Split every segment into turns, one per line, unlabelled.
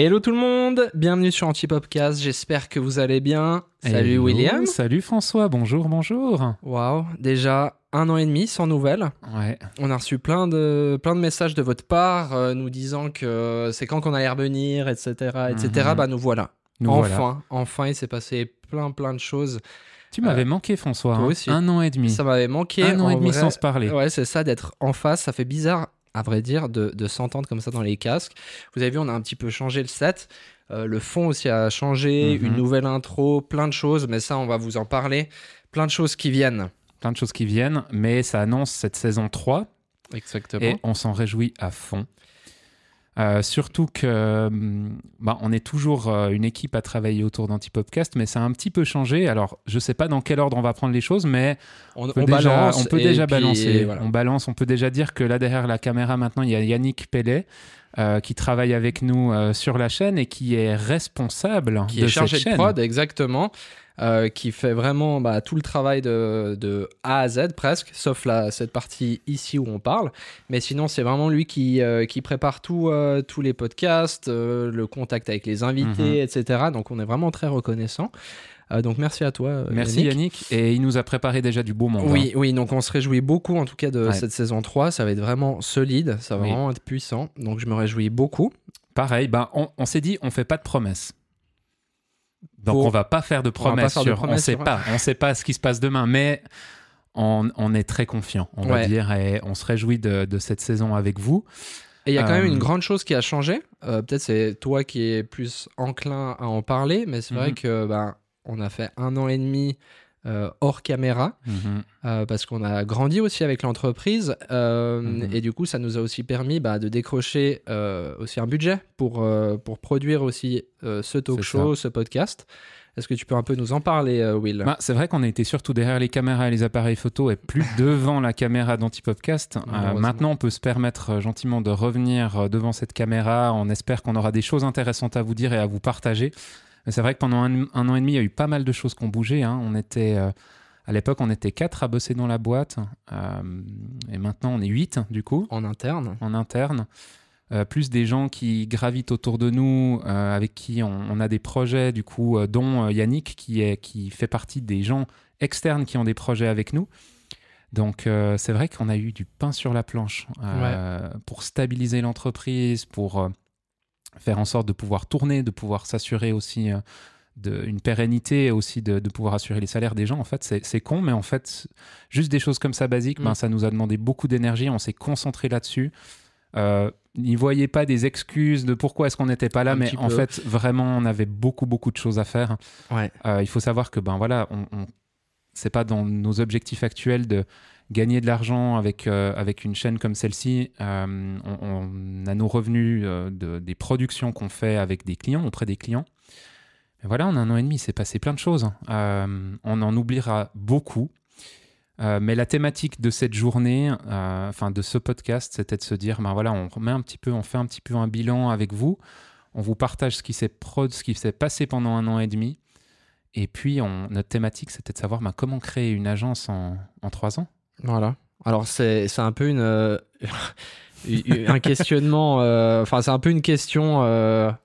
Hello tout le monde, bienvenue sur Antipopcast, j'espère que vous allez bien. Salut
Hello,
William.
Salut François, bonjour, bonjour.
Waouh, déjà un an et demi sans nouvelles.
Ouais,
On a reçu plein de, plein de messages de votre part euh, nous disant que c'est quand qu'on allait revenir, etc. etc.
Mhm.
Bah nous voilà.
nous
enfin,
voilà.
enfin, il s'est passé plein plein de choses.
Tu m'avais manqué François,
toi
hein.
aussi.
un an et demi.
Ça m'avait manqué.
un an et demi
vrai.
sans se parler.
Ouais, c'est ça, d'être en face. Ça fait bizarre, à vrai dire, de, de s'entendre comme ça dans les casques. Vous avez vu, on a un petit peu changé le set. Euh, le fond aussi a changé,
Mhm.
une nouvelle intro, plein de choses, mais ça, on va vous en parler. Plein de choses qui viennent.
Plein de choses qui viennent, mais ça annonce cette saison 3
Exactement.
et on s'en réjouit à fond. Euh, surtout que hum, bah, on est toujours euh, une équipe à travailler autour d'Antipopcast, mais ça a un petit peu changé. Alors, je sais pas dans quel ordre on va prendre les choses, mais
on,
on peut
on
déjà,
balance.
on peut déjà balancer.
voilà.
On balance, on peut déjà dire que là derrière la caméra maintenant, il y a Yannick Pellet euh, qui travaille avec nous euh, sur la chaîne et qui est responsable
Qui
de
est chargé
cette
de prod, exactement. Euh, qui fait vraiment bah, tout le travail de, de A à Z presque, sauf la, cette partie ici où on parle. Mais sinon, c'est vraiment lui qui, euh, qui prépare tout, euh, tous les podcasts, le contact avec les invités,
Mhm.
etc. Donc on est vraiment très reconnaissant. Euh, donc merci à toi.
Merci Yannick. Et il nous a préparé déjà du beau monde.
Oui, oui, donc on se réjouit beaucoup en tout cas de
Ouais.
cette saison 3. Ça va être vraiment solide, ça va
Oui.
vraiment être puissant. Donc je me réjouis beaucoup.
Pareil, ben, on, on s'est dit, on fait pas de promesses. Donc
Pour-
on va pas faire de
va pas
promesses.
faire de
sur-
promesses
on sait
sur-
pas, on sait pas ce qui se passe demain, mais on, on est très confiant, on va dire, et on se réjouit de, de cette saison avec vous.
Et il y a quand
Euh,
même une grande chose qui a changé. Euh, Peut-être c'est toi qui es plus enclin à en parler, mais c'est vrai
Mhm.
que ben, on a fait un an et demi euh, hors caméra
Mhm.
euh, parce qu'on a grandi aussi avec l'entreprise euh,
Mhm.
et du coup ça nous a aussi permis bah, de décrocher aussi un budget pour, pour produire aussi ce talk show, ce podcast. Est-ce que tu peux un peu nous en parler, Will?
Bah, c'est vrai qu'on a été surtout derrière les caméras et les appareils photo et plus devant la caméra d'Antipopcast. Euh,
Malheureusement.
maintenant, on peut se permettre gentiment de revenir devant cette caméra. On espère qu'on aura des choses intéressantes à vous dire et à vous partager. Mais c'est vrai que pendant un, un an et demi, il y a eu pas mal de choses qui ont bougé. hein. On était, euh, à l'époque, on était quatre à bosser dans la boîte. euh, et maintenant, on est huit, du coup
En interne
en interne, euh, plus des gens qui gravitent autour de nous, avec qui on, on a des projets, du coup, dont Yannick, qui, est, qui fait partie des gens externes qui ont des projets avec nous. Donc, euh, c'est vrai qu'on a eu du pain sur la planche euh, pour stabiliser l'entreprise, pour euh, faire en sorte de pouvoir tourner, de pouvoir s'assurer aussi euh, de, une pérennité, et aussi de, de pouvoir assurer les salaires des gens. En fait, c'est con, mais en fait, juste des choses comme ça basiques,
Mm.
ben, ça nous a demandé beaucoup d'énergie. On s'est concentré là-dessus. Euh, N'y voyez pas des excuses de pourquoi est-ce qu'on n'était pas là,
Un
mais en
peu.
fait, vraiment, on avait beaucoup, beaucoup de choses à faire.
Ouais.
Euh, il faut savoir que, ben voilà, on, on- c'est pas dans nos objectifs actuels de gagner de l'argent avec, euh, avec une chaîne comme celle-ci. Euh, on, a nos revenus euh, de- des productions qu'on fait avec des clients, auprès des clients. Mais voilà, en un an et demi, il s'est passé plein de choses. Euh, on en oubliera beaucoup. Mais la thématique de cette journée, enfin de ce podcast, c'était de se dire, ben voilà, on remet un petit peu, on fait un petit peu un bilan avec vous, on vous partage ce qui s'est ce qui s'est passé pendant un an et demi, et puis notre thématique, c'était de savoir ben, comment créer une agence en, en trois ans.
Voilà. Alors, c'est un peu une, euh, un questionnement. euh, Enfin, c'est un peu une question euh, un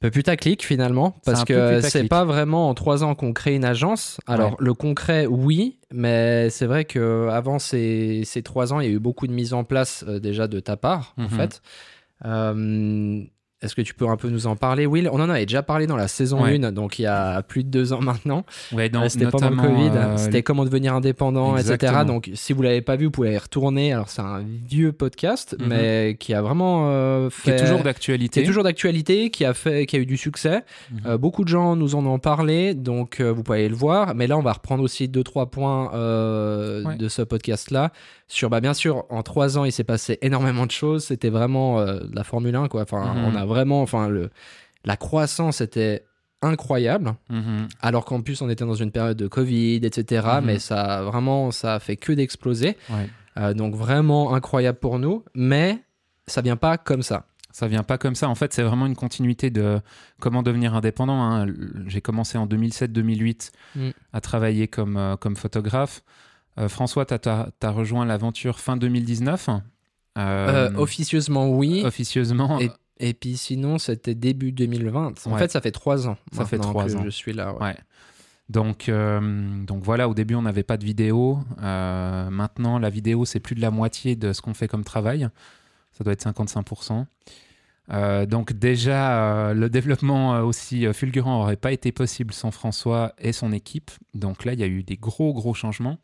peu putaclic finalement. Parce que c'est pas vraiment en trois ans qu'on crée une agence. Alors,
Ouais.
le concret, oui. Mais c'est vrai qu'avant ces, ces trois ans, il y a eu beaucoup de mise en place déjà de ta part, en
Mhm.
fait. Euh, Est-ce que tu peux un peu nous en parler, Will? On en avait déjà parlé dans la saison
Ouais.
1, donc il y a plus de deux ans maintenant.
Ouais,
Ouais, c'était pendant le Covid,
euh,
c'était comment devenir indépendant, etc. Donc, si vous l'avez pas vu, vous pouvez y retourner. Alors, c'est un vieux podcast,
Mhm.
mais qui a vraiment euh,
qui
fait.
est toujours
qui
d'actualité.
est toujours d'actualité, qui a fait, qui a eu du succès.
Mhm.
Euh, beaucoup de gens nous en ont parlé, donc euh, vous pouvez aller le voir. Mais là, on va reprendre aussi deux trois points euh,
Ouais.
de ce podcast-là. Sur, bah, bien sûr, en trois ans, il s'est passé énormément de choses. C'était vraiment euh, de la Formule 1, quoi. Enfin,
Mhm.
on a vraiment, enfin, le, la croissance était incroyable
Mhm.
alors qu'en plus on était dans une période de Covid, etc.
Mhm.
Mais ça vraiment, ça a fait que d'exploser.
Ouais.
Euh, donc vraiment incroyable pour nous, mais ça vient pas comme ça.
Ça vient pas comme ça. En fait, c'est vraiment une continuité de comment devenir indépendant. hein. J'ai commencé en 2007-2008
Mm.
à travailler comme, euh, comme photographe. Euh, François, tu as, rejoint l'aventure fin 2019.
Euh,
Euh,
officieusement oui,
officieusement.
Et- Et puis sinon, c'était début 2020. En
Ouais.
fait, ça fait trois ans.
Ça fait trois
que
ans.
Je suis là. ouais.
Ouais. Donc, euh, donc voilà, au début, on n'avait pas de vidéo. Euh, maintenant, la vidéo, c'est plus de la moitié de ce qu'on fait comme travail. Ça doit être 55%. Euh, donc déjà, le développement aussi fulgurant n'aurait pas été possible sans François et son équipe. Donc là, il y a eu des gros, gros changements.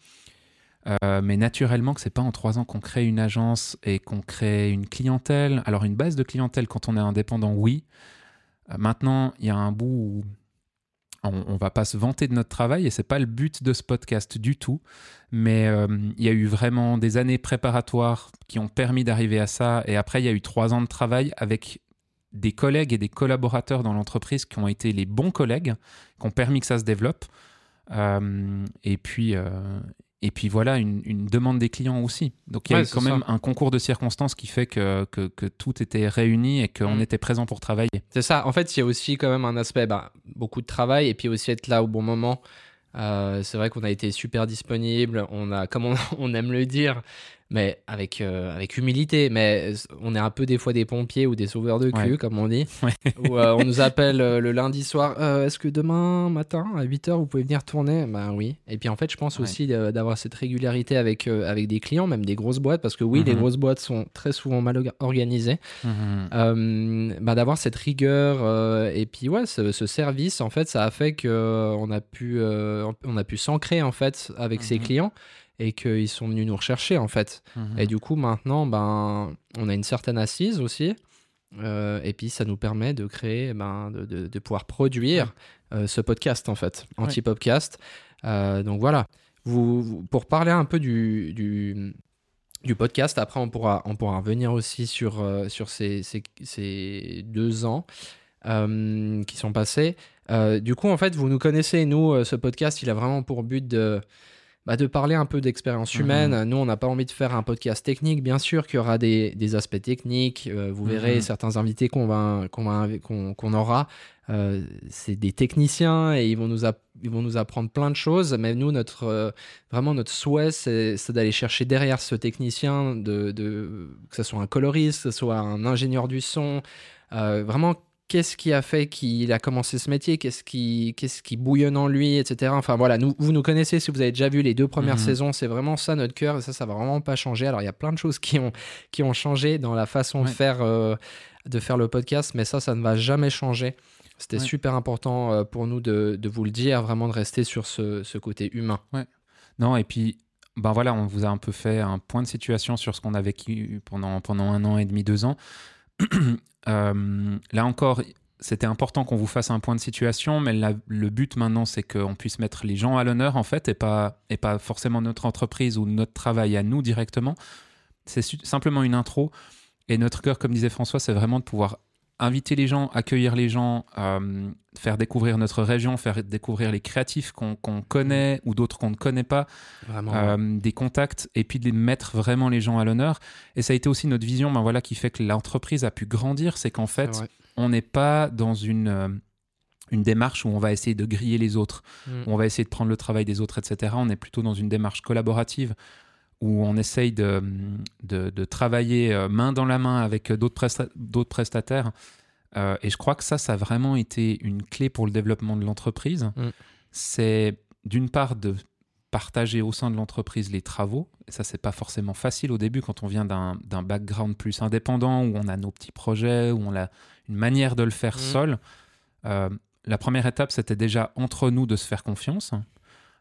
Euh, mais naturellement, que c'est pas en trois ans qu'on crée une agence et qu'on crée une clientèle. Alors une base de clientèle quand on est indépendant, oui. Euh, maintenant, il y a un bout où on, on va pas se vanter de notre travail et c'est pas le but de ce podcast du tout. Mais euh, il y a eu vraiment des années préparatoires qui ont permis d'arriver à ça. Et après, il y a eu trois ans de travail avec des collègues et des collaborateurs dans l'entreprise qui ont été les bons collègues, qui ont permis que ça se développe. Et puis. Et puis voilà, une, une demande des clients aussi. Donc il y a
Ouais,
eu
c'est
quand
ça.
même un concours de circonstances qui fait que, que, que tout était réuni et qu'on
Mm.
était présent pour travailler.
C'est ça. En fait, il y a aussi quand même un aspect, bah, beaucoup de travail et puis aussi être là au bon moment. Euh, c'est vrai qu'on a été super disponible. On a, comme on, on aime le dire, mais avec, euh, avec humilité. Mais on est un peu des fois des pompiers ou des sauveurs de cul,
Ouais.
comme on dit.
Ouais.
Où, euh, on nous appelle euh, le lundi soir. Est-ce que demain matin à 8h vous pouvez venir tourner? Ben oui. Et puis en fait, je pense
Ouais.
aussi d'avoir cette régularité avec, avec des clients, même des grosses boîtes, parce que oui, les
Mhm.
grosses boîtes sont très souvent mal orga- organisées. Euh, bah, d'avoir cette rigueur et puis ouais ce, ce service en fait ça a fait que euh, on a pu on a pu s'ancrer en fait avec ses
Mhm.
clients et qu'ils sont venus nous rechercher en fait
Mhm.
et du coup maintenant ben on a une certaine assise aussi euh, et puis ça nous permet de créer ben, de, de- de pouvoir produire euh, ce podcast en fait
Ouais.
anti-podcast Euh, donc voilà vous, vous- pour parler un peu du, du, du podcast, après on pourra, on pourra revenir aussi sur, sur ces, ces, ces deux ans qui sont passés. Du coup, en fait, vous nous connaissez, nous, ce podcast, il a vraiment pour but de, bah, de parler un peu d'expérience
Mhm.
humaine. Nous, on n'a pas envie de faire un podcast technique. Bien sûr qu'il y aura des, des aspects techniques. Euh, vous verrez
Mhm.
certains invités qu'on va, qu'on va, qu'on, aura. Euh, c'est des techniciens et ils vont, nous ils vont nous apprendre plein de choses. Mais nous, notre, euh, vraiment, notre souhait, c'est, d'aller chercher derrière ce technicien, de, de, que ce soit un coloriste, que ce soit un ingénieur du son. Vraiment, qu'est-ce qui a fait qu'il a commencé ce métier? Qu'est-ce qui, qu'est-ce qui bouillonne en lui, etc. Enfin voilà, nous, vous nous connaissez si vous avez déjà vu les deux premières
Mhm.
saisons. C'est vraiment ça notre cœur et ça, ça va vraiment pas changer. Alors il y a plein de choses qui ont, qui ont changé dans la façon de, faire, euh, de faire le podcast, mais ça, ça ne va jamais changer. C'était
Ouais.
super important euh, pour nous de, de vous le dire, vraiment de rester sur ce, ce côté humain.
Non, et puis, ben voilà, on vous a un peu fait un point de situation sur ce qu'on a vécu pendant, pendant un an et demi, deux ans. Euh, là encore, c'était important qu'on vous fasse un point de situation, mais le but maintenant, c'est qu'on puisse mettre les gens à l'honneur, en fait, et pas, et pas forcément notre entreprise ou notre travail à nous directement. C'est simplement une intro. Et notre cœur, comme disait François, c'est vraiment de pouvoir inviter les gens, accueillir les gens, euh, faire découvrir notre région, faire découvrir les créatifs qu'on connaît ou d'autres qu'on ne connaît pas,
Vraiment.
euh, des contacts et puis de les mettre vraiment les gens à l'honneur. Et ça a été aussi notre vision, ben voilà, qui fait que l'entreprise a pu grandir, c'est qu'en fait, on n'est pas dans une euh, une démarche où on va essayer de griller les autres,
Mm.
où on va essayer de prendre le travail des autres, etc. On est plutôt dans une démarche collaborative où on essaye de, de, de travailler euh, main dans la main avec d'autres presta- d'autres prestataires. Euh, et je crois que ça, ça a vraiment été une clé pour le développement de l'entreprise.
Mm.
C'est d'une part de partager au sein de l'entreprise les travaux. Et ça, c'est pas forcément facile au début quand on vient d'un background plus indépendant, où on a nos petits projets, où on a une manière de le faire
Mm.
seul. Euh, la première étape, c'était déjà entre nous de se faire confiance.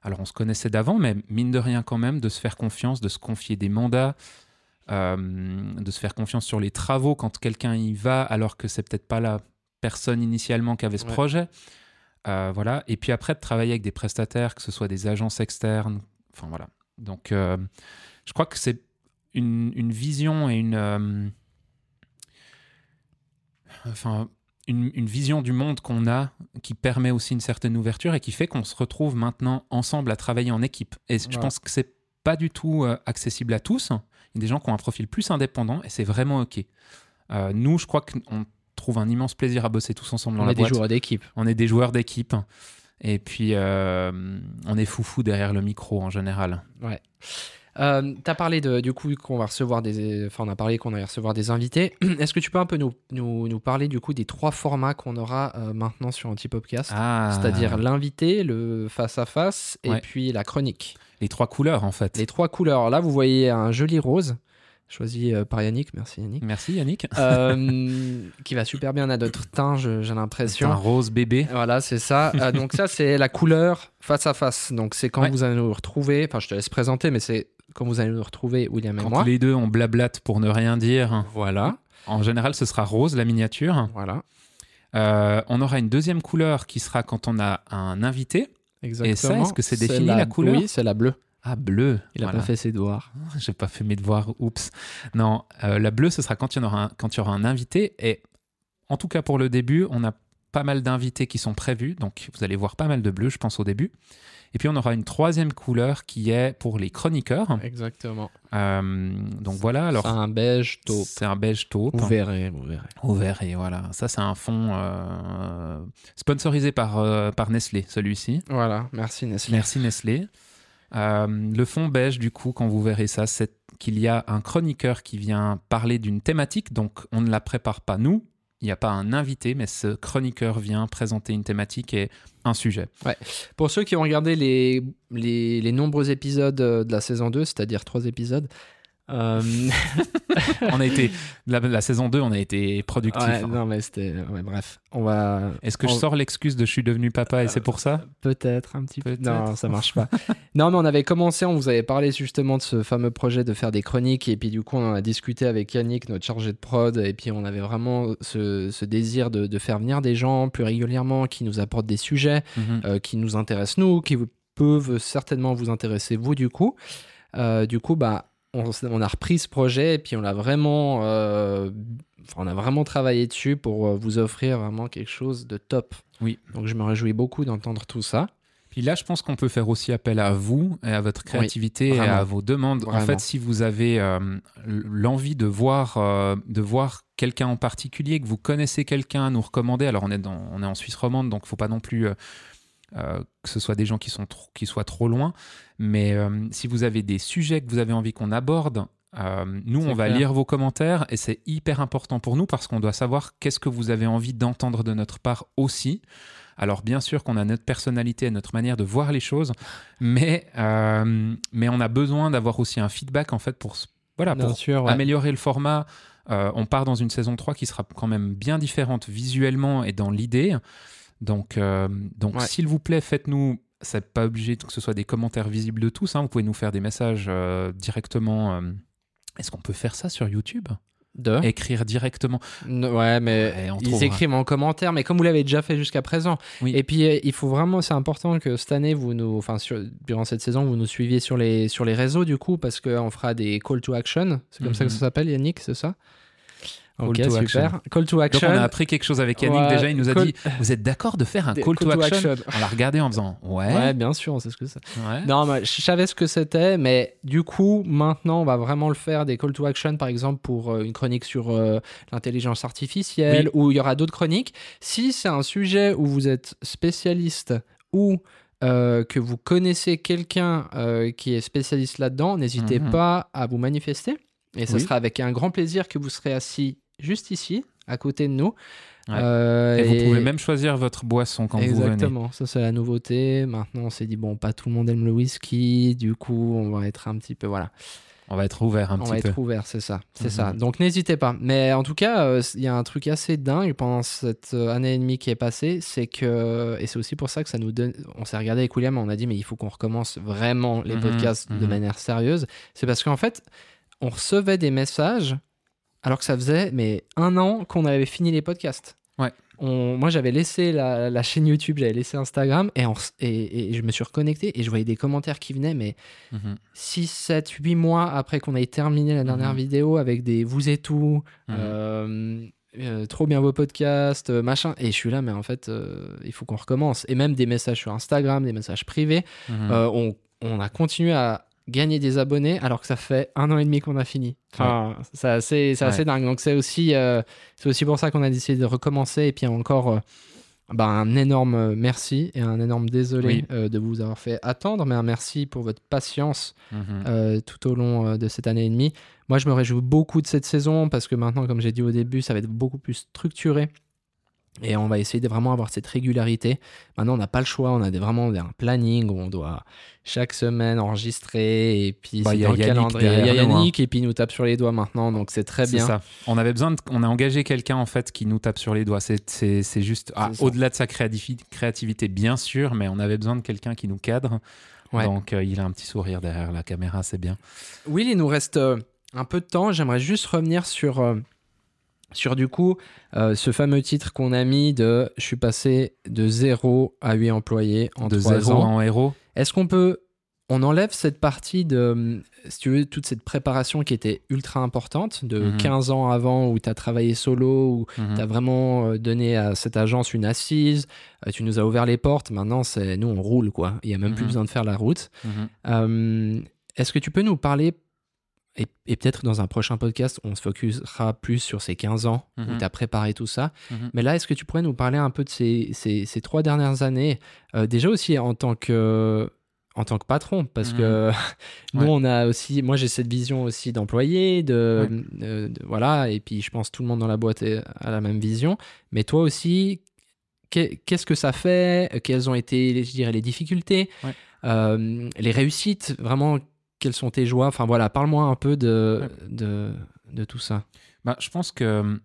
Alors, on se connaissait d'avant, mais mine de rien quand même, de se faire confiance, de se confier des mandats, euh, de se faire confiance sur les travaux quand quelqu'un y va, alors que c'est peut-être pas la personne initialement qui avait ce
Ouais.
projet. Euh, voilà. Et puis après, de travailler avec des prestataires, que ce soit des agences externes. Enfin, voilà. Donc, euh, je crois que c'est une, une vision et une. enfin, une, une vision du monde qu'on a qui permet aussi une certaine ouverture et qui fait qu'on se retrouve maintenant ensemble à travailler en équipe. Et je pense que c'est pas du tout euh, accessible à tous. Il y a des gens qui ont un profil plus indépendant et c'est vraiment OK. Euh, nous, je crois qu'on trouve un immense plaisir à bosser tous ensemble dans
On
la
est des joueurs d'équipe.
On est des joueurs d'équipe. Et puis, euh, on est foufou derrière le micro en général.
Euh, T'as parlé de, du coup qu'on va recevoir des, enfin on a parlé qu'on allait recevoir des invités. Est-ce que tu peux un peu nous, nous, nous parler du coup des trois formats qu'on aura euh, maintenant sur Antipopcast?
Ah,
C'est-à-dire l'invité, le face à face et
Ouais.
puis la chronique.
les trois couleurs en fait.
Les trois couleurs. Là, vous voyez un joli rose choisi euh, par Yannick. Merci Yannick.
Merci Yannick.
Euh, qui va super bien à notre teint, je- j'ai l'impression.
un rose bébé.
Voilà, c'est ça. Euh, donc ça, c'est la couleur face à face. Donc c'est quand
Ouais.
vous allez nous retrouver. Enfin, je te laisse présenter, mais c'est quand vous allez nous retrouver, William et
Quand
moi.
les deux on blablate pour ne rien dire.
Voilà,
En général, ce sera rose la miniature.
voilà,
Euh, on aura une deuxième couleur qui sera quand on a un invité.
exactement.
est-ce que c'est défini, la couleur
Oui, c'est la bleue.
Ah, bleu.
Il a
Voilà.
pas fait ses devoirs.
J'ai pas fait mes devoirs, oups. Non, euh, la bleue, ce sera quand il, y aura un, quand il y aura un invité. Et en tout cas, pour le début, on a pas mal d'invités qui sont prévus. Donc, vous allez voir pas mal de bleu, je pense, au début. Et puis, on aura une troisième couleur qui est pour les chroniqueurs.
Exactement.
Euh, donc, voilà. Alors,
c'est un beige taupe.
c'est un beige taupe.
Vous verrez, vous verrez.
Au vert, et voilà. Ça, c'est un fond euh, sponsorisé par, euh, par Nestlé, celui-ci.
Voilà, merci Nestlé.
Merci Nestlé. Le fond beige, du coup, quand vous verrez ça, c'est qu'il y a un chroniqueur qui vient parler d'une thématique. Donc, on ne la prépare pas nous. Il n'y a pas un invité, mais ce chroniqueur vient présenter une thématique et un sujet.
Pour ceux qui ont regardé les, les, les nombreux épisodes euh, de la saison 2, c'est-à-dire trois épisodes, euh,
On a été, la, la saison 2, on a été productif.
ouais,
hein.
non mais c'était, ouais, bref, on va
Est-ce que je sors l'excuse de je suis devenu papa et c'est pour ça?
Peut-être un petit peu. Non, ça marche pas. non, mais on avait commencé, on vous avait parlé justement de ce fameux projet de faire des chroniques, et puis du coup, on en a discuté avec Yannick, notre chargé de prod, et puis on avait vraiment ce, ce désir de, de faire venir des gens plus régulièrement qui nous apportent des sujets
Mhm.
euh, qui nous intéressent nous, qui vous- peuvent certainement vous intéresser vous du coup. Euh, du coup, bah, on, a repris ce projet et puis on l'a vraiment, euh, on a vraiment travaillé dessus pour euh, vous offrir vraiment quelque chose de top.
Oui.
Donc je me réjouis beaucoup d'entendre tout ça.
Puis là, je pense qu'on peut faire aussi appel à vous et à votre créativité et à vos demandes. En fait, si vous avez euh, l'envie de voir, euh, de voir quelqu'un en particulier, que vous connaissez quelqu'un à nous recommander, alors on est, dans, on est en Suisse romande, donc il ne faut pas non plus euh, que ce soit des gens qui, sont trop- qui soient trop loin. Mais euh, si vous avez des sujets que vous avez envie qu'on aborde, euh, nous, on va lire vos commentaires et c'est hyper important pour nous parce qu'on doit savoir qu'est-ce que vous avez envie d'entendre de notre part aussi. Alors bien sûr qu'on a notre personnalité et notre manière de voir les choses, mais, mais on a besoin d'avoir aussi un feedback en fait pour, voilà, pour
sûr, ouais.
améliorer le format. On part dans une saison 3 qui sera quand même bien différente visuellement et dans l'idée. Donc, euh, donc
Ouais.
s'il vous plaît, faites-nous. C'est pas obligé que ce soit des commentaires visibles de tous. hein. Vous pouvez nous faire des messages euh, directement. euh, Est-ce qu'on peut faire ça sur YouTube?
De
Écrire directement.
Ouais, mais
Ouais,
ils
trouvera.
écrivent en commentaire, mais comme vous l'avez déjà fait jusqu'à présent.
Oui.
Et puis, il faut vraiment, c'est important que cette année, vous nous, enfin, sur- durant cette saison, vous nous suiviez sur les, sur les réseaux, du coup, parce qu'on fera des call to action. C'est comme ça que ça
Mhm.
s'appelle, Yannick, c'est ça?
Call
Ok,
to
super.
action.
Call to
Donc
action.
on a appris quelque chose avec Yannick.
Ouais,
Déjà, il nous a
call-
dit Vous êtes d'accord de faire un
Des
call, to, action? On l'a regardé en faisant Ouais.
Ouais, bien sûr, on sait ce que c'est.
ouais.
Non, mais je savais ce que c'était, mais du coup, maintenant, on va vraiment le faire, des call to action, par exemple, pour euh, une chronique sur euh, l'intelligence artificielle,
Oui.
ou il y aura d'autres chroniques. Si c'est un sujet où vous êtes spécialiste ou euh, que vous connaissez quelqu'un euh, qui est spécialiste là-dedans, n'hésitez
Mhm.
pas à vous manifester. Et ce
Oui.
sera avec un grand plaisir que vous serez assis juste ici, à côté de nous.
Ouais.
Euh,
Et vous pouvez même choisir votre boisson quand vous venez.
Exactement, ça c'est la nouveauté. Maintenant, on s'est dit, bon, pas tout le monde aime le whisky, du coup, on va être un petit peu, voilà,
On va être ouvert un
on
petit
va
peu.
être ouvert, c'est ça, c'est
Mhm.
ça. Donc n'hésitez pas. Mais en tout cas, euh, il y a un truc assez dingue pendant cette euh, année et demie qui est passée, c'est que, et c'est aussi pour ça que ça nous donne, on s'est regardé avec William, on a dit, mais il faut qu'on recommence vraiment les
Mhm,
podcasts de
mhm.
manière sérieuse. C'est parce qu'en fait, on recevait des messages alors que ça faisait mais un an qu'on avait fini les podcasts.
Ouais.
On, moi, j'avais laissé la, la chaîne YouTube, j'avais laissé Instagram et, on s- et, et je me suis reconnecté et je voyais des commentaires qui venaient, mais
Mhm.
6, 7, 8 mois après qu'on ait terminé la dernière
Mhm.
vidéo avec des vous et tout,
Mhm.
euh, euh, trop bien vos podcasts, euh, machin. Et je suis là, mais en fait, euh, il faut qu'on recommence. Et même des messages sur Instagram, des messages privés.
Mhm.
On, on a continué à gagner des abonnés alors que ça fait un an et demi qu'on a fini. Enfin, c'est assez, c'est assez dingue. Donc c'est aussi, euh, c'est aussi pour ça qu'on a décidé de recommencer et puis encore euh, bah, un énorme merci et un énorme désolé de vous avoir fait attendre, mais un merci pour votre patience
Mhm.
tout au long de cette année et demie. Moi, je me réjouis beaucoup de cette saison parce que maintenant, comme j'ai dit au début, ça va être beaucoup plus structuré. Et on va essayer de vraiment avoir cette régularité. Maintenant, on n'a pas le choix. On a des, vraiment un planning où on doit chaque semaine enregistrer. Et puis,
Bah, il y a Yannick
calendrier. Il y a
derrière nous, hein.
Yannick et puis il nous tape sur les doigts maintenant. Donc, c'est très
C'est
bien.
ça. On avait besoin de, on a engagé quelqu'un en fait qui nous tape sur les doigts. C'est, juste ah, au-delà de sa créativi- créativité, bien sûr, mais on avait besoin de quelqu'un qui nous cadre.
Ouais.
Donc euh, il a un petit sourire derrière la caméra, c'est bien.
Will, il nous reste euh, un peu de temps. J'aimerais juste revenir sur, euh, sur du coup, euh, ce fameux titre qu'on a mis de je suis passé de 0 à 8 employés en
de
3
zéro
ans.
en héros.
Est-ce qu'on peut. On enlève cette partie de, hum, si tu veux, toute cette préparation qui était ultra importante, de
Mhm.
15 ans avant où tu as travaillé solo, où
Mhm.
tu as vraiment euh, donné à cette agence une assise, euh, tu nous as ouvert les portes, maintenant c'est nous on roule quoi, il n'y a même plus
Mhm.
besoin de faire la route.
Mhm.
Euh, Est-ce que tu peux nous parler, et, et peut-être dans un prochain podcast, on se focusera plus sur ces 15 ans où
Mhm.
tu as préparé tout ça,
Mhm.
mais là, est-ce que tu pourrais nous parler un peu de ces, ces, ces trois dernières années euh, Déjà aussi en tant que, en tant que patron, parce
Mhm.
que nous,
Ouais.
on a aussi, moi j'ai cette vision aussi d'employé, de, voilà, et puis je pense tout le monde dans la boîte a la même vision. Mais toi aussi, qu'est- qu'est-ce que ça fait? Quelles ont été, je dirais, les difficultés?
Ouais.
Euh, Les réussites Vraiment, quelles sont tes joies Enfin voilà, parle-moi un peu de,
Ouais.
de, de tout ça.
Bah, je pense que,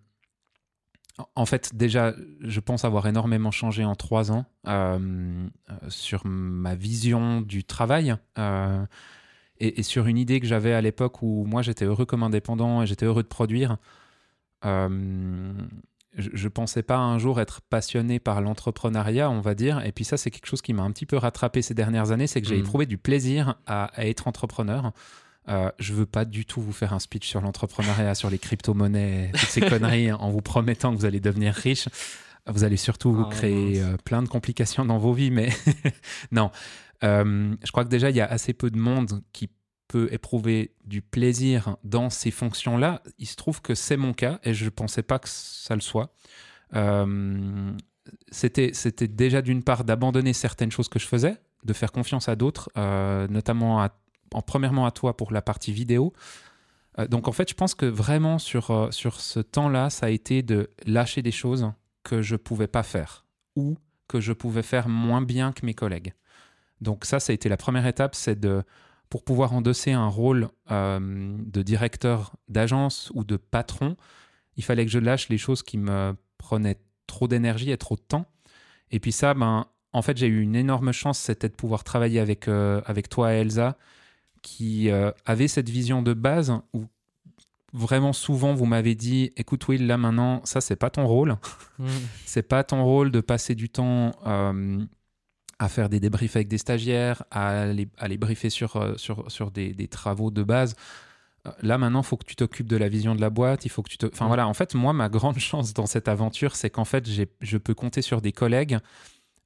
en fait, déjà, je pense avoir énormément changé en trois ans euh, euh, sur ma vision du travail euh, et, et sur une idée que j'avais à l'époque où moi j'étais heureux comme indépendant et j'étais heureux de produire. Euh, je, je pensais pas un jour être passionné par l'entrepreneuriat, on va dire. Et puis ça, c'est quelque chose qui m'a un petit peu rattrapé ces dernières années, c'est que j'ai
Mhm.
éprouvé du plaisir à, à être entrepreneur. Euh, je veux pas du tout vous faire un speech sur l'entrepreneuriat, sur les crypto-monnaies, toutes ces conneries, en vous promettant que vous allez devenir riche. Vous allez surtout vous
Ah,
créer euh, plein de complications dans vos vies, mais non. Euh, je crois que déjà, il y a assez peu de monde qui peut éprouver du plaisir dans ces fonctions-là. Il se trouve que c'est mon cas et je ne pensais pas que ça le soit. Euh, c'était, déjà d'une part d'abandonner certaines choses que je faisais, de faire confiance à d'autres, euh, notamment en premièrement à toi pour la partie vidéo. Euh, donc en fait, je pense que vraiment sur, sur ce temps-là, ça a été de lâcher des choses que je pouvais pas faire ou que je pouvais faire moins bien que mes collègues. Donc ça, ça a été la première étape, c'est de pour pouvoir endosser un rôle euh, de directeur d'agence ou de patron, il fallait que je lâche les choses qui me prenaient trop d'énergie et trop de temps. Et puis ça, ben, en fait, j'ai eu une énorme chance, c'était de pouvoir travailler avec, euh, avec toi et Elsa, qui euh, avait cette vision de base où vraiment souvent vous m'avez dit, écoute Will, là maintenant, ça c'est pas ton rôle. C'est pas ton rôle de passer du temps euh, à faire des débriefs avec des stagiaires, à les, à les briefer sur, euh, sur, sur des, des travaux de base. Euh, Là maintenant, il faut que tu t'occupes de la vision de la boîte. Il faut que tu te. Enfin voilà. En fait, moi, ma grande chance dans cette aventure, c'est qu'en fait, je peux compter sur des collègues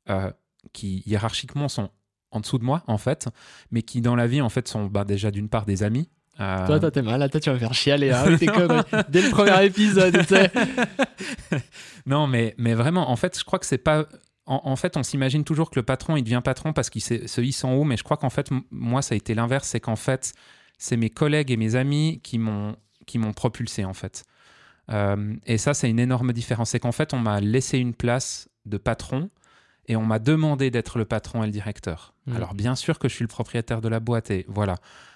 euh, qui hiérarchiquement sont en dessous de moi, en fait, mais qui dans la vie, en fait, sont bah, déjà d'une part des amis. Euh,
Toi, toi, t'es mal. Là, toi, tu vas me faire chialer hein, tes conneries. Dès le premier épisode, tu sais.
non, mais, mais vraiment, en fait, je crois que c'est pas. En, en fait, on s'imagine toujours que le patron, il devient patron parce qu'il se se hisse en haut, mais je crois qu'en fait, moi, ça a été l'inverse. C'est qu'en fait, c'est mes collègues et mes amis qui m'ont qui m'ont propulsé, en fait. Euh, et ça, c'est une énorme différence. C'est qu'en fait, on m'a laissé une place de patron et on m'a demandé d'être le patron et le directeur.
Mhm.
Alors, bien sûr que je suis le propriétaire de la boîte et voilà.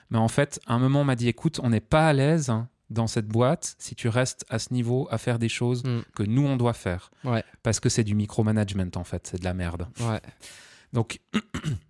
Mais en fait, à un moment, on m'a dit écoute, on n'est pas à l'aise dans cette boîte si tu restes à ce niveau à faire des choses
Mm.
que nous, on doit faire.
Ouais.
Parce que c'est du micromanagement, en fait. C'est de la merde.
Ouais.
Donc,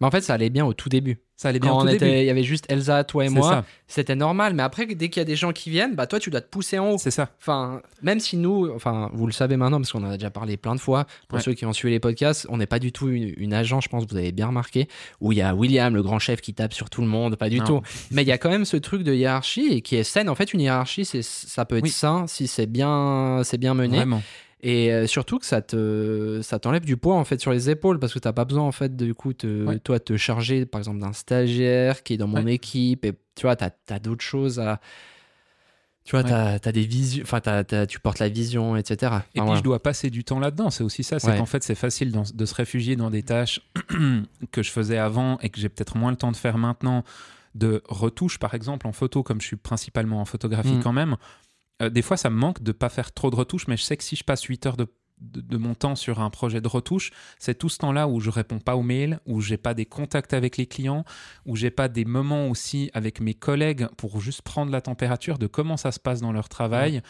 Mais en fait, ça allait bien au tout début.
ça allait bien
Quand
au
on
tout
était,
début.
il y avait juste Elsa, toi et moi, c'était normal. Mais après, dès qu'il y a des gens qui viennent, bah toi, tu dois te pousser en haut.
C'est ça.
Enfin, même si nous, enfin, vous le savez maintenant parce qu'on en a déjà parlé plein de fois. Pour
Ouais.
ceux qui ont suivi les podcasts, on n'est pas du tout une, une agence, je pense que vous avez bien remarqué, où il y a William, le grand chef, qui tape sur tout le monde. Pas du
Non.
tout. Mais il y a quand même ce truc de hiérarchie et qui est saine. En fait, une hiérarchie, c'est, ça peut être
Oui.
sain si c'est bien, c'est bien mené.
Vraiment.
Et euh, surtout que ça te ça t'enlève du poids en fait sur les épaules parce que t'as pas besoin en fait de du coup te,
Ouais.
toi te charger par exemple d'un stagiaire qui est dans mon
Ouais.
équipe et tu vois t'as as, d'autres choses à tu vois,
Ouais.
t'as as des visions, enfin, tu portes la vision, etc.
Et puis je dois passer du temps là-dedans, c'est aussi ça, c'est qu'en fait c'est facile dans- de se réfugier dans des tâches que je faisais avant et que j'ai peut-être moins le temps de faire maintenant, de retouches par exemple en photo, comme je suis principalement en photographie
Mm.
quand même. Euh, des fois ça me manque de pas faire trop de retouches, mais je sais que si je passe 8 heures de, de, de mon temps sur un projet de retouche, c'est tout ce temps-là où je réponds pas aux mails, où j'ai pas des contacts avec les clients, où j'ai pas des moments aussi avec mes collègues pour juste prendre la température de comment ça se passe dans leur travail,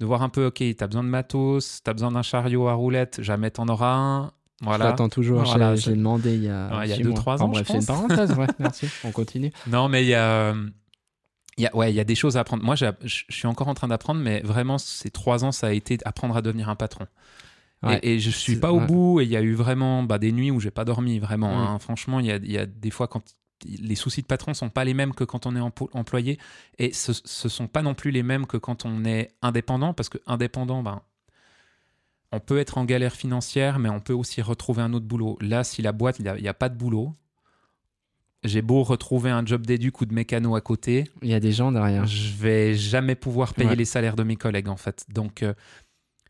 de voir un peu, ok, tu as besoin de matos, tu as besoin d'un chariot à roulettes, jamais t'en auras un.
Je
Voilà.
l'attends toujours. je
Voilà, c'est-
je l'ai demandé il y a,
Ouais, il y a deux,
mois.
trois
Enfin,
ans,
bref,
je
c'est une
pense.
parenthèse. Ouais, merci. On continue.
Non, mais il y a. Il y a, ouais, il y a des choses à apprendre. Moi, je suis encore en train d'apprendre, mais vraiment, ces trois ans, ça a été apprendre à devenir un patron. Et-
Ouais.
Et, je suis pas au
ouais.
bout, et il y a eu vraiment bah, des nuits où j'ai pas dormi, vraiment.
Mm.
hein. Franchement, il y a, il y a des fois quand les soucis de patron sont pas les mêmes que quand on est employé, et ce, ce sont pas non plus les mêmes que quand on est indépendant, parce que indépendant, ben, on peut être en galère financière, mais on peut aussi retrouver un autre boulot. Là, si la boîte, il n'y a, il y a pas de boulot, j'ai beau retrouver un job d'éduc ou de mécano à côté,
Il y a des gens derrière.
je vais jamais pouvoir payer
Ouais.
les salaires de mes collègues en fait. Donc euh,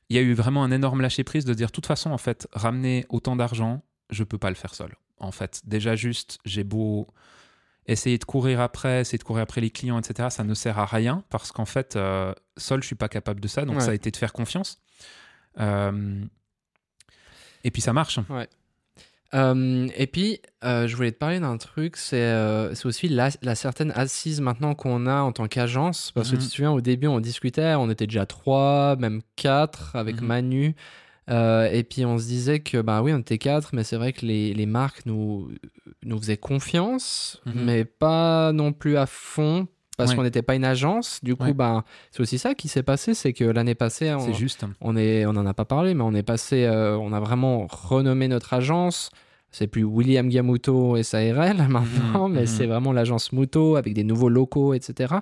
il y a eu vraiment un énorme lâcher prise de dire de toute façon en fait ramener autant d'argent, je peux pas le faire seul. En fait, déjà juste j'ai beau essayer de courir après, essayer de courir après les clients, etc. Ça ne sert à rien parce qu'en fait euh, seul je suis pas capable de ça. Donc
Ouais.
ça a été de faire confiance. Euh, et puis ça marche.
Euh, et puis, euh, je voulais te parler d'un truc, c'est euh, aussi la, la certaine assise maintenant qu'on a en tant qu'agence. Parce que
Mhm.
tu te souviens, au début, on discutait, on était déjà trois, même quatre avec
Mhm.
Manu. Euh, et puis, on se disait que, bah oui, on était quatre, mais c'est vrai que les, les marques nous, nous faisaient confiance,
Mhm.
mais pas non plus à fond. Parce
Ouais.
qu'on n'était pas une agence. Du coup,
Ouais.
bah, c'est aussi ça qui s'est passé, c'est que l'année passée, on,
C'est juste.
on est, on en a pas parlé, mais on est passé, euh, on a vraiment renommé notre agence. C'est plus William Gamuto et SARL maintenant,
Mhm,
mais
mhm.
c'est vraiment l'agence Muto avec des nouveaux locaux, etc.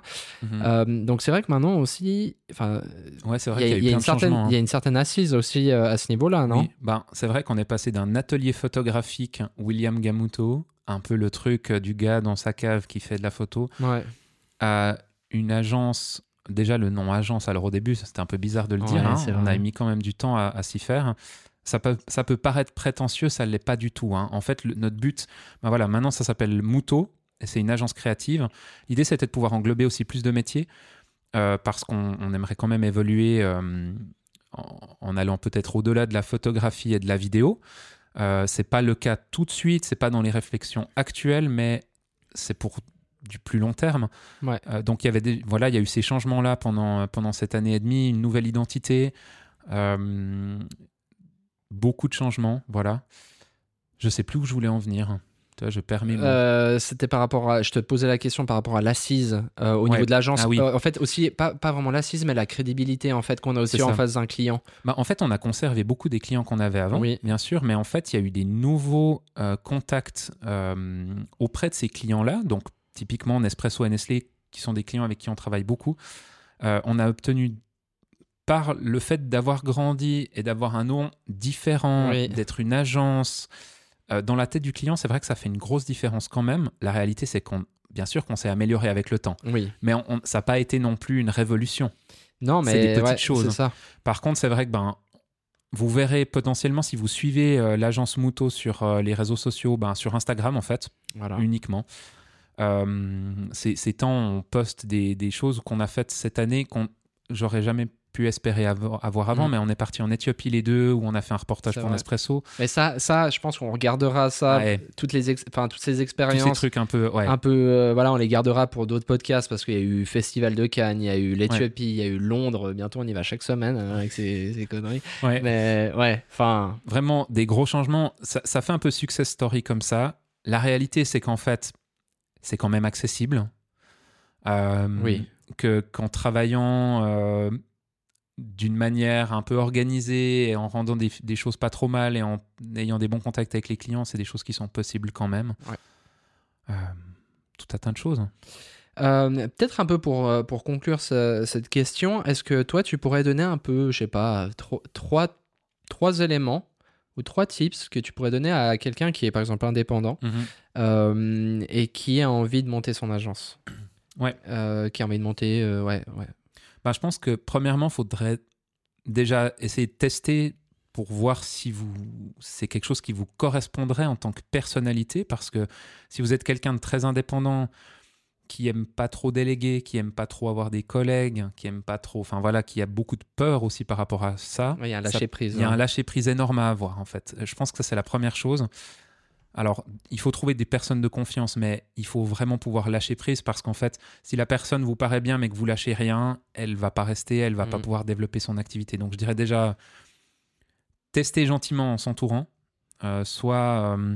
Mhm.
Euh, donc c'est vrai que maintenant aussi, enfin,
ouais, c'est
il
vrai
y,
y
il y certaine,
changements. hein.
y a une certaine assise aussi euh, à ce niveau-là, non?
Oui, ben, c'est vrai qu'on est passé d'un atelier photographique William Gamuto, un peu le truc du gars dans sa cave qui fait de la photo,
Ouais.
À une agence. Déjà, le nom agence, alors au début, c'était un peu bizarre de le
Ouais,
dire. hein, On a mis quand même du temps à, à s'y faire. Ça peut, ça peut paraître prétentieux, ça ne l'est pas du tout. hein. En fait, le- notre but, ben voilà, maintenant, ça s'appelle Muto, et c'est une agence créative. L'idée, c'était de pouvoir englober aussi plus de métiers, euh, parce qu'on on aimerait quand même évoluer euh, en, en allant peut-être au-delà de la photographie et de la vidéo. Euh, c'est pas le cas tout de suite, c'est pas dans les réflexions actuelles, mais c'est pour du plus long terme.
Ouais.
Euh, donc il y avait des, voilà, il y a eu ces changements là pendant pendant cette année et demie, une nouvelle identité, euh, beaucoup de changements, voilà. Je sais plus où je voulais en venir. Tu vois, je mots.
Euh, C'était par rapport à. Je te posais la question par rapport à l'assise au
Ouais.
niveau de l'agence.
Ah oui.
En fait, aussi, pas, pas vraiment l'assise, mais la crédibilité en fait qu'on a aussi en face d'un client.
Bah, en fait, on a conservé beaucoup des clients qu'on avait avant,
Oui.
bien sûr, mais en fait, il y a eu des nouveaux contacts auprès de ces clients-là. Donc, typiquement, Nespresso et Nestlé, qui sont des clients avec qui on travaille beaucoup. Euh, on a obtenu, par le fait d'avoir grandi et d'avoir un nom différent,
Oui.
d'être une agence, euh, dans la tête du client, c'est vrai que ça fait une grosse différence quand même. La réalité, c'est qu'on, bien sûr, qu'on s'est amélioré avec le temps,
Oui.
mais on- on- ça n'a pas été non plus une révolution.
Non, mais
C'est des petites
ouais,
choses.
C'est ça.
Par contre, c'est vrai que ben, vous verrez potentiellement si vous suivez euh, l'agence Muto sur euh, les réseaux sociaux, ben, sur Instagram en fait,
Voilà.
uniquement. Ces, ces temps, on poste des, des choses qu'on a faites cette année qu'on j'aurais jamais pu espérer avoir, avant,
Mm.
mais on est parti en Éthiopie les deux, où on a fait un reportage pour. Nespresso.
Mais ça, ça, je pense qu'on regardera ça,
Ouais.
toutes les, ex- enfin toutes ces
Tous ces
expériences.
trucs un peu. Ouais.
Un peu, euh, voilà, on les gardera pour d'autres podcasts parce qu'il y a eu Festival de Cannes, il y a eu l'Éthiopie, il y a eu Londres. Bientôt, on y va chaque semaine hein, avec ces, ces conneries. Mais ouais, enfin,
Vraiment des gros changements. Ça, ça fait un peu success story comme ça. La réalité, c'est qu'en fait, c'est quand même accessible. Euh,
Oui.
Que qu'en travaillant euh, d'une manière un peu organisée et en rendant des, des choses pas trop mal et en ayant des bons contacts avec les clients, c'est des choses qui sont possibles quand même.
Ouais.
Euh, tout un tas de choses.
Euh, peut-être un peu pour, pour conclure ce- cette question, est-ce que toi, tu pourrais donner un peu, je sais pas, tro- trois, trois éléments ou trois tips que tu pourrais donner à quelqu'un qui est par exemple indépendant euh, et qui a envie de monter son agence
Ouais.
Euh, qui a envie de monter, euh, ouais, ouais.
bah, Je pense que premièrement, il faudrait déjà essayer de tester pour voir si vous c'est quelque chose qui vous correspondrait en tant que personnalité parce que si vous êtes quelqu'un de très indépendant qui aime pas trop déléguer, qui aime pas trop avoir des collègues, qui aime pas trop, enfin voilà, qui a beaucoup de peur aussi par rapport à ça.
Il y a un lâcher prise.
Il y a un lâcher prise énorme à avoir en fait. Je pense que ça c'est la première chose. Alors, il faut trouver des personnes de confiance, mais il faut vraiment pouvoir lâcher prise parce qu'en fait, si la personne vous paraît bien mais que vous lâchez rien, elle va pas rester, elle va pas mm. pouvoir développer son activité. Donc, je dirais déjà tester gentiment en s'entourant, euh, soit euh,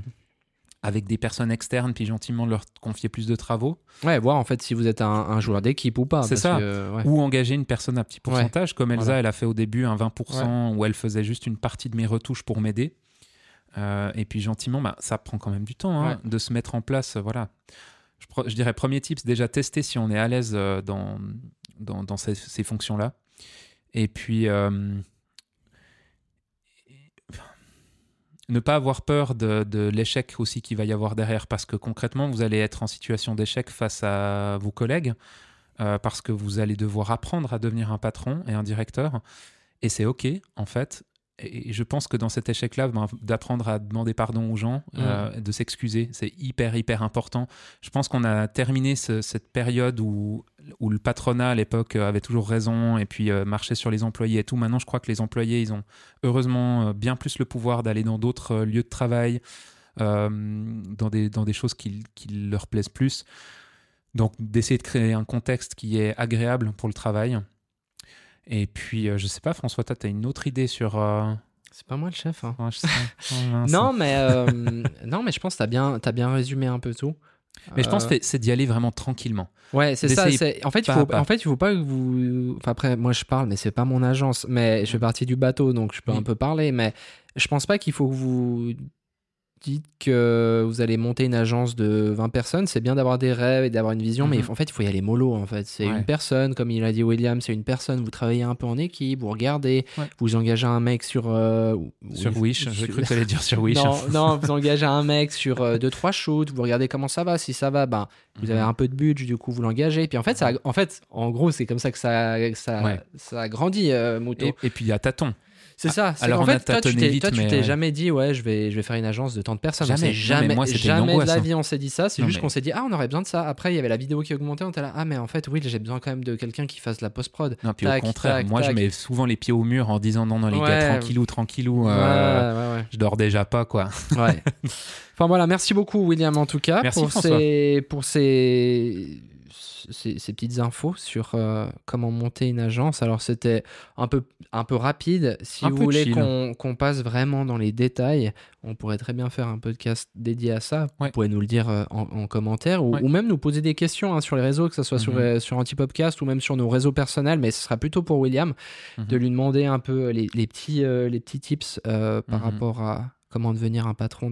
avec des personnes externes, puis gentiment leur confier plus de travaux.
Ouais, voir en fait si vous êtes un, joueur d'équipe ou pas.
C'est ça. Ou engager une personne à petit pourcentage, comme Elsa, elle a fait au début un 20% où elle faisait juste une partie de mes retouches pour m'aider. Euh, et puis gentiment, bah, ça prend quand même du temps hein, de se mettre en place. voilà. Je, dirais premier tips, déjà tester si on est à l'aise euh, dans, dans, ces, fonctions-là. Et puis, euh, ne pas avoir peur de, l'échec aussi qu'il va y avoir derrière, parce que concrètement, vous allez être en situation d'échec face à vos collègues, parce que vous allez devoir apprendre à devenir un patron et un directeur. Et c'est OK, en fait et je pense que dans cet échec-là, ben, d'apprendre à demander pardon aux gens, mm. euh, de s'excuser, c'est hyper, hyper important. Je pense qu'on a terminé cette période où, où le patronat à l'époque avait toujours raison et puis euh, marchait sur les employés et tout. Maintenant, je crois que les employés, ils ont heureusement euh, bien plus le pouvoir d'aller dans d'autres lieux de travail, dans, des, dans des choses qui, qui leur plaisent plus. Donc, d'essayer de créer un contexte qui est agréable pour le travail. Et puis, euh, je sais pas, François, tu as une autre idée sur. Euh,
c'est pas moi le chef. Hein. Oh, non, mais, euh, non, mais je pense que tu as bien, as bien résumé un peu tout.
Mais je pense que c'est d'y aller vraiment tranquillement.
Ouais, c'est ça. En fait, il faut, en fait, il faut pas que vous. Enfin, après, moi, je parle, mais c'est pas mon agence. Mais je fais partie du bateau, donc je peux un peu parler. Mais je pense pas qu'il faut que vous dites que vous allez monter une agence de 20 personnes, c'est bien d'avoir des rêves et d'avoir une vision, mais mhm. en fait, il faut y aller mollo. En fait, c'est une personne, comme il a dit William, c'est une personne. Vous travaillez un peu en équipe, vous regardez, vous engagez un mec sur euh,
sur Wish. J'ai cru que tu allais dire sur Wish.
Non, non, vous engagez un mec sur euh, deux trois shoots, vous regardez comment ça va. Si ça va, ben vous avez mhm. un peu de budget, du coup vous l'engagez. Puis en fait, ça, en fait, en gros, c'est comme ça que ça ça, ça grandit, euh.
Et, et puis il y a tâton.
C'est ça. Alors en fait, toi, tu t'es jamais dit, ouais, je vais, je vais faire une agence de tant de personnes.
Jamais,
jamais,
moi,
jamais de la vie on s'est dit ça. C'est juste qu'on s'est dit, ah, on aurait besoin de ça. Après, il y avait la vidéo qui augmentait. On était là, ah, mais en fait, oui, j'ai besoin quand même de quelqu'un qui fasse la post-prod.
Non, puis au contraire, moi, je mets souvent les pieds au mur en disant, non, non, les gars, tranquillou, tranquillou. Euh, je dors déjà pas, quoi.
Ouais. enfin voilà, merci beaucoup, William, en tout cas, pour, ces, pour ces ces, petites infos sur euh, comment monter une agence. Alors c'était un peu, un peu rapide. Si vous voulez qu'on passe vraiment dans les détails, on pourrait très bien faire un podcast dédié à ça. Vous pouvez nous le dire euh, en, commentaire ou, même nous poser des questions hein, sur les réseaux, que ce soit sur, mhm. sur Antipopcast ou même sur nos réseaux personnels. Mais ce sera plutôt pour William mhm. de lui demander un peu les, petits, euh, les petits tips par mhm. rapport à comment devenir un patron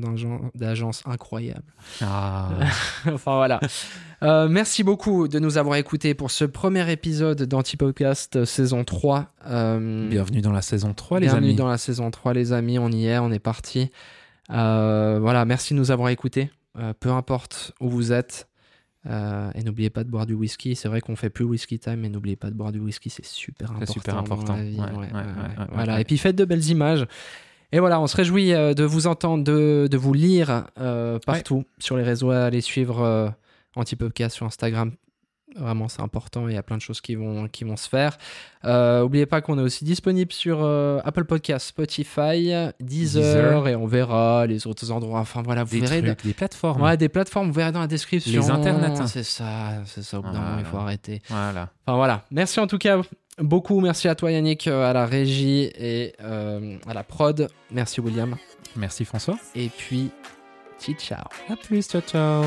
d'agence incroyable. Ah. enfin voilà. Euh, merci beaucoup de nous avoir écoutés pour ce premier épisode d'Antipodcast euh, saison 3.
Euh, bienvenue dans la saison 3
les
amis.
Bienvenue dans la saison 3 les amis, on y est, on est parti. voilà, merci de nous avoir écoutés. peu importe où vous êtes. et n'oubliez pas de boire du whisky. C'est vrai qu'on fait plus whisky time, mais n'oubliez pas de boire du whisky, c'est super important.
super important.
voilà. Et puis faites de belles images. Et voilà, on se réjouit euh, de vous entendre, de, de vous lire euh, partout sur les réseaux. Allez suivre euh, Antipopcast sur Instagram. Vraiment, c'est important. Il y a plein de choses qui vont, qui vont se faire. N'oubliez pas qu'on est aussi disponible sur Apple Podcast, Spotify, Deezer, et on verra les autres endroits. Enfin voilà, vous
des
verrez.
Trucs, des plateformes.
Ouais, des plateformes. Vous verrez dans la description.
Les internets.
C'est ça, c'est ça. Au bout il faut arrêter.
Voilà.
Enfin voilà. Merci en tout cas beaucoup. Merci à toi Yannick, euh, à la régie et euh, à la prod. Merci William.
Merci François.
Et puis, ciao.
À plus, ciao ciao.